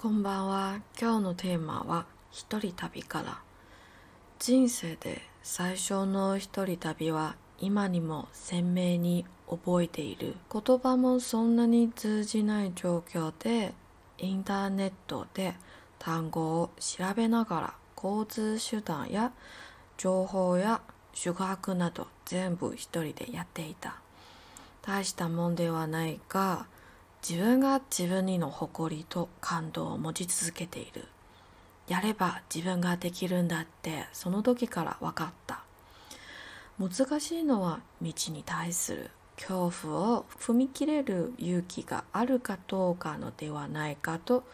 こんばんは。今日のテーマは一人旅から。人生で最初の一人旅は今にも鮮明に覚えている。言葉もそんなに通じない状況でインターネットで単語を調べながら交通手段や情報や宿泊など全部一人でやっていた。大したもんではないが自分が自分にの誇りと感動を持ち続けている。やれば自分ができるんだってその時から分かった。難しいのは道に対する恐怖を踏み切れる勇気があるかどうかのではないかと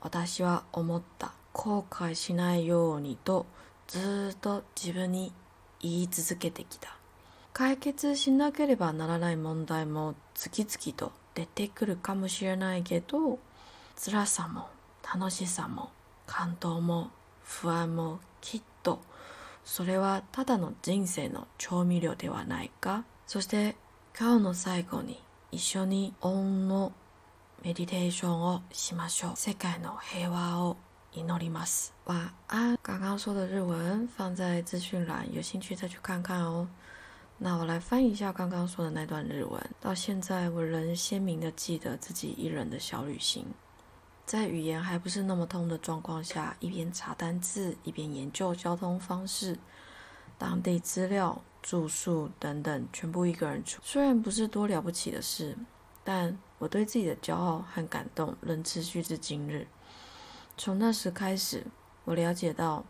私は思った。後悔しないようにとずっと自分に言い続けてきた。解決しなければならない問題も次々と出てくるかもしれないけど辛さも楽しさも感動も不安もきっとそれはただの人生の調味料ではないか。そして今日の最後に一緒にオンのメディテーションをしましょう。世界の平和を祈ります。晚安刚刚说的日文放在资讯栏有兴趣再去看看哦。那我来翻一下刚刚说的那段日文。到现在，我仍鲜明地记得自己一人的小旅行，在语言还不是那么通的状况下，一边查单字，一边研究交通方式、当地资料、住宿等等，全部一个人出。虽然不是多了不起的事，但我对自己的骄傲和感动仍持续至今日。从那时开始，我了解到，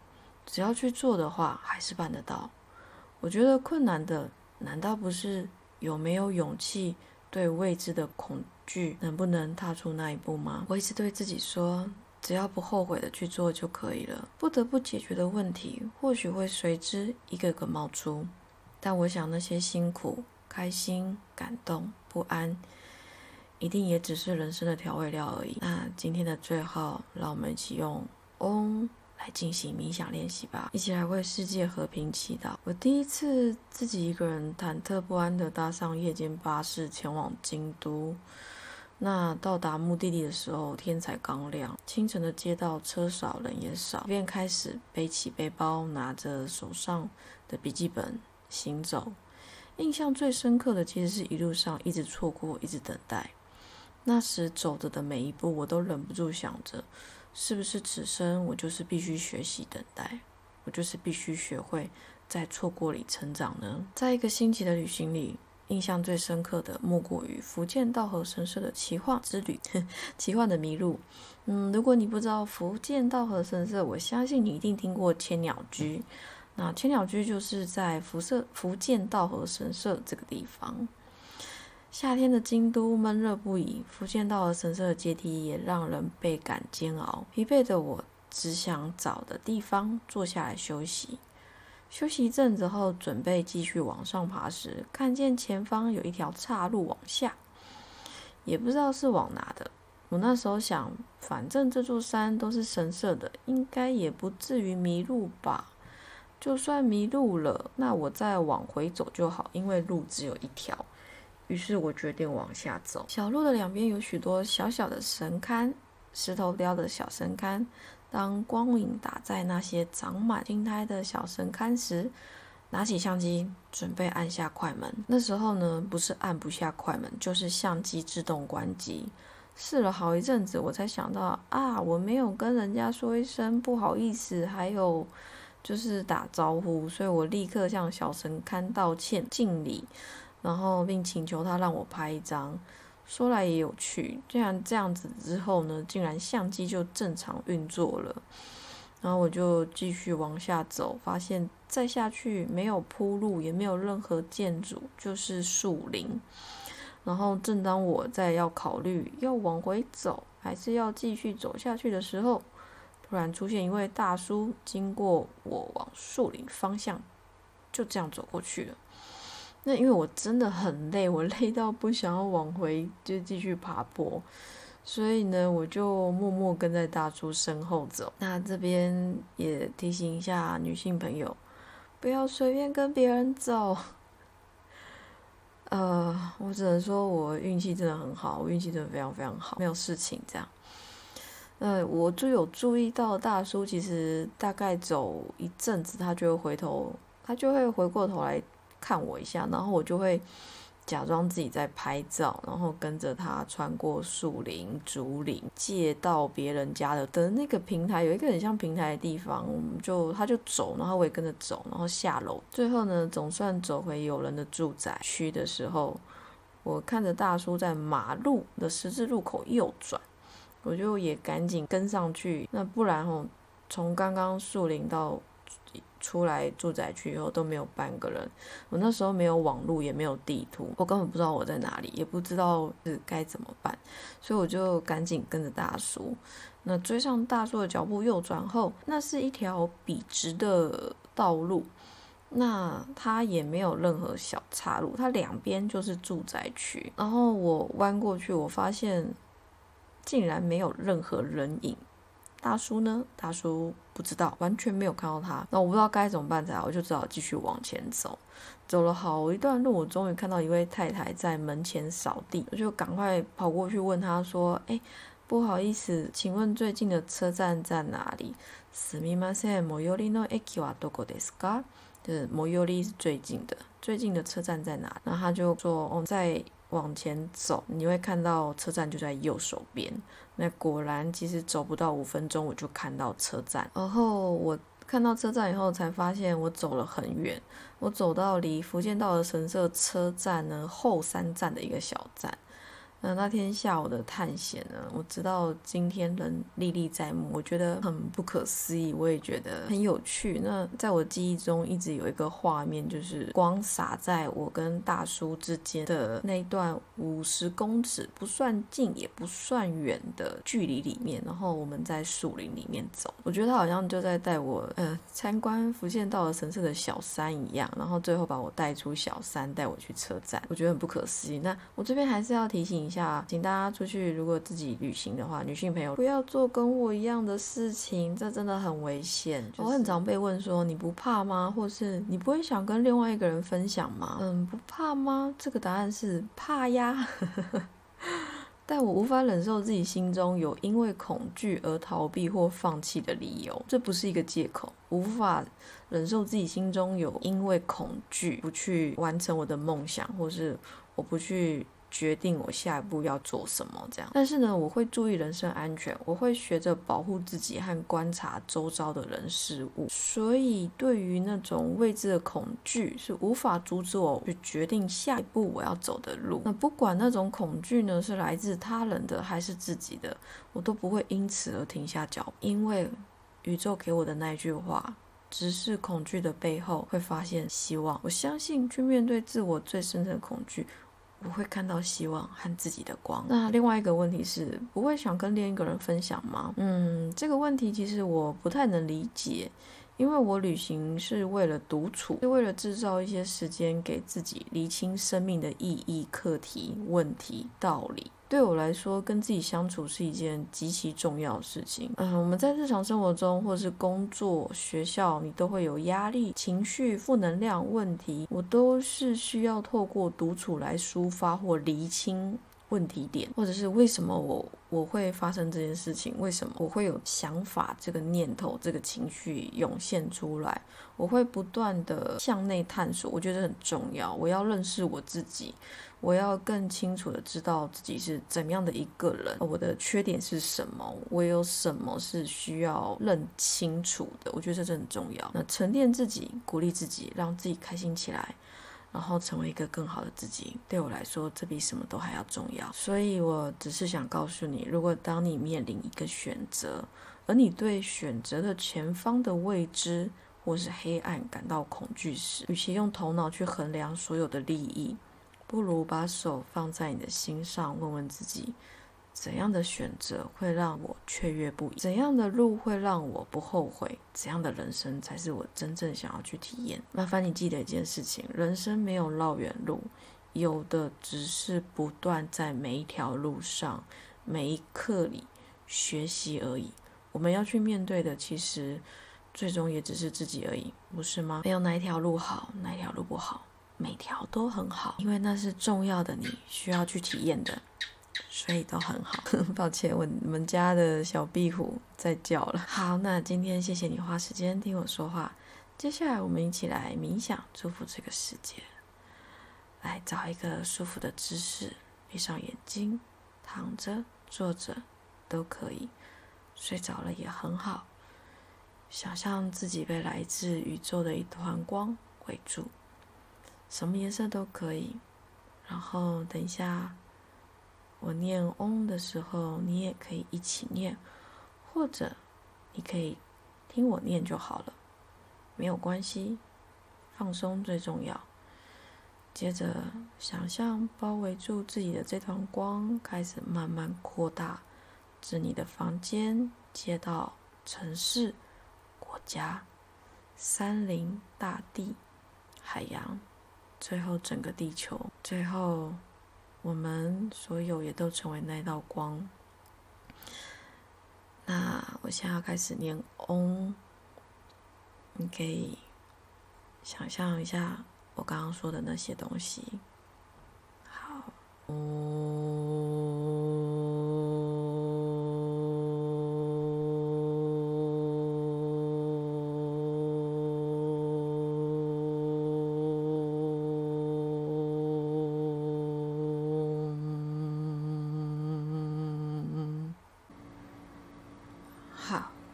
只要去做的话，还是办得到。我觉得困难的。难道不是有没有勇气对未知的恐惧，能不能踏出那一步吗？我一直对自己说，只要不后悔的去做就可以了。不得不解决的问题，或许会随之一个个冒出，但我想那些辛苦、开心、感动、不安，一定也只是人生的调味料而已。那今天的最后，让我们一起用嗡。来进行冥想练习吧，一起来为世界和平祈祷。我第一次自己一个人忐忑不安地搭上夜间巴士前往京都。那到达目的地的时候，天才刚亮，清晨的街道车少人也少，便开始背起背包，拿着手上的笔记本行走。印象最深刻的其实是一路上一直错过，一直等待。那时走着的每一步，我都忍不住想着。是不是此生我就是必须学习等待，我就是必须学会在错过里成长呢？在一个星期的旅行里，印象最深刻的莫过于福建道和神社的奇幻之旅，奇幻的迷路。嗯，如果你不知道福建道和神社，我相信你一定听过千鸟居。那千鸟居就是在福社福建道和神社这个地方。夏天的京都闷热不已，福建道和神社的阶梯也让人倍感煎熬。疲惫的我只想找的地方坐下来休息。休息一阵子后，准备继续往上爬时，看见前方有一条岔路往下，也不知道是往哪的。我那时候想，反正这座山都是神社的，应该也不至于迷路吧。就算迷路了，那我再往回走就好，因为路只有一条。于是我决定往下走。小路的两边有许多小小的神龛，石头雕的小神龛。当光影打在那些长满青苔的小神龛时，拿起相机准备按下快门。那时候呢，不是按不下快门，就是相机自动关机。试了好一阵子，我才想到啊，我没有跟人家说一声不好意思，还有就是打招呼，所以我立刻向小神龛道歉敬礼。然后并请求他让我拍一张，说来也有趣，竟然这样子之后呢，竟然相机就正常运作了。然后我就继续往下走，发现再下去没有铺路，也没有任何建筑，就是树林。然后正当我在要考虑要往回走，还是要继续走下去的时候，突然出现一位大叔经过我往树林方向，就这样走过去了。那因为我真的很累，我累到不想要往回就继续爬坡，所以呢，我就默默跟在大叔身后走。那这边也提醒一下女性朋友，不要随便跟别人走。呃，我只能说我运气真的很好，我运气真的非常非常好，没有事情这样。呃，我就有注意到大叔，其实大概走一阵子，他就会回头，他就会回过头来看我一下，然后我就会。假装自己在拍照，然后跟着他穿过树林、竹林，借到别人家的的那个平台，有一个很像平台的地方，我们就他就走，然后我也跟着走，然后下楼，最后呢，总算走回有人的住宅区的时候，我看着大叔在马路的十字路口右转，我就也赶紧跟上去，那不然哦，从刚刚树林到。出来住宅区以后都没有半个人，我那时候没有网络，也没有地图，我根本不知道我在哪里，也不知道是该怎么办，所以我就赶紧跟着大叔，那追上大叔的脚步，右转后，那是一条笔直的道路，那它也没有任何小岔路，它两边就是住宅区，然后我弯过去，我发现竟然没有任何人影。大叔呢？大叔不知道，完全没有看到他。那我不知道该怎么办才好，我就只好继续往前走。走了好一段路，我终于看到一位太太在门前扫地，我就赶快跑过去问她说：“哎，不好意思，请问最近的车站在哪里？”すみません、最寄りの駅はどこですか？就是最寄り是最近的，最近的车站在哪？然后他就说：“哦，在。” 往前走，你会看到车站就在右手边。那果然，其实走不到五分钟，我就看到车站。然后我看到车站以后，才发现我走了很远。我走到离福建道的神社车站呢后三站的一个小站。那那天下午的探险呢，我知道今天仍历历在目，我觉得很不可思议，我也觉得很有趣。那在我记忆中一直有一个画面，就是光洒在我跟大叔之间的那段五十公尺不算近也不算远的距离里面，然后我们在树林里面走，我觉得他好像就在带我呃参观福建道的神社的小山一样，然后最后把我带出小山，带我去车站，我觉得很不可思议。那我这边还是要提醒。下，请大家出去，如果自己旅行的话，女性朋友不要做跟我一样的事情，这真的很危险。我很常被问说，你不怕吗？或是你不会想跟另外一个人分享吗？嗯，不怕吗？这个答案是怕呀。但我无法忍受自己心中有因为恐惧而逃避或放弃的理由，这不是一个借口。无法忍受自己心中有因为恐惧不去完成我的梦想，或是我不去。决定我下一步要做什么，这样。但是呢，我会注意人身安全，我会学着保护自己和观察周遭的人事物。所以，对于那种未知的恐惧，是无法阻止我去决定下一步我要走的路。那不管那种恐惧呢，是来自他人的还是自己的，我都不会因此而停下脚步。因为宇宙给我的那句话，只是恐惧的背后会发现希望。我相信，去面对自我最深层的恐惧。不会看到希望和自己的光。那另外一个问题是，不会想跟另一个人分享吗？嗯，这个问题其实我不太能理解，因为我旅行是为了独处，是为了制造一些时间给自己厘清生命的意义、课题、问题、道理。对我来说，跟自己相处是一件极其重要的事情。嗯，我们在日常生活中，或是工作、学校，你都会有压力、情绪、负能量问题，我都是需要透过独处来抒发或厘清。问题点，或者是为什么我我会发生这件事情？为什么我会有想法、这个念头、这个情绪涌现出来？我会不断的向内探索，我觉得很重要。我要认识我自己，我要更清楚的知道自己是怎样的一个人，我的缺点是什么，我有什么是需要认清楚的。我觉得这很重要。那沉淀自己，鼓励自己，让自己开心起来。然后成为一个更好的自己，对我来说，这比什么都还要重要。所以，我只是想告诉你，如果当你面临一个选择，而你对选择的前方的未知或是黑暗感到恐惧时，与其用头脑去衡量所有的利益，不如把手放在你的心上，问问自己。怎样的选择会让我雀跃不已？怎样的路会让我不后悔？怎样的人生才是我真正想要去体验？麻烦你记得一件事情：人生没有绕远路，有的只是不断在每一条路上、每一刻里学习而已。我们要去面对的，其实最终也只是自己而已，不是吗？没有哪一条路好，哪一条路不好，每条都很好，因为那是重要的，你需要去体验的。睡都很好。抱歉，我们家的小壁虎在叫了。好，那今天谢谢你花时间听我说话。接下来我们一起来冥想，祝福这个世界。来找一个舒服的姿势，闭上眼睛，躺着、坐着都可以。睡着了也很好。想象自己被来自宇宙的一团光围住，什么颜色都可以。然后等一下。我念“嗡”的时候，你也可以一起念，或者你可以听我念就好了，没有关系，放松最重要。接着，想象包围住自己的这团光开始慢慢扩大，至你的房间、街道、城市、国家、山林、大地、海洋，最后整个地球，最后。我们所有也都成为那道光。那我现在要开始念“嗡”，你可以想象一下我刚刚说的那些东西。好，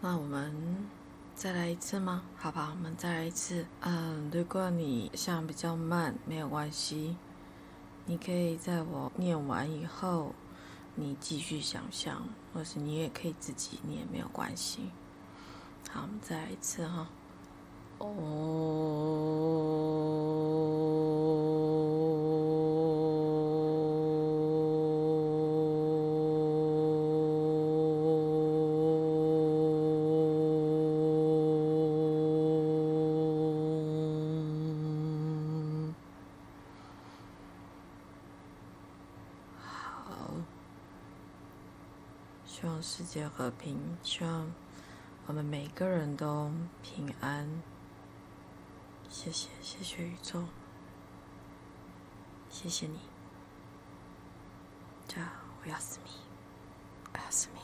那我们再来一次吗？好吧，我们再来一次。嗯，如果你想比较慢，没有关系，你可以在我念完以后，你继续想象，或是你也可以自己念，没有关系。好，我们再来一次哈。哦。希望世界和平，希望我们每个人都平安。谢谢，谢谢宇宙，谢谢你。じゃあおやすみ。おやすみ。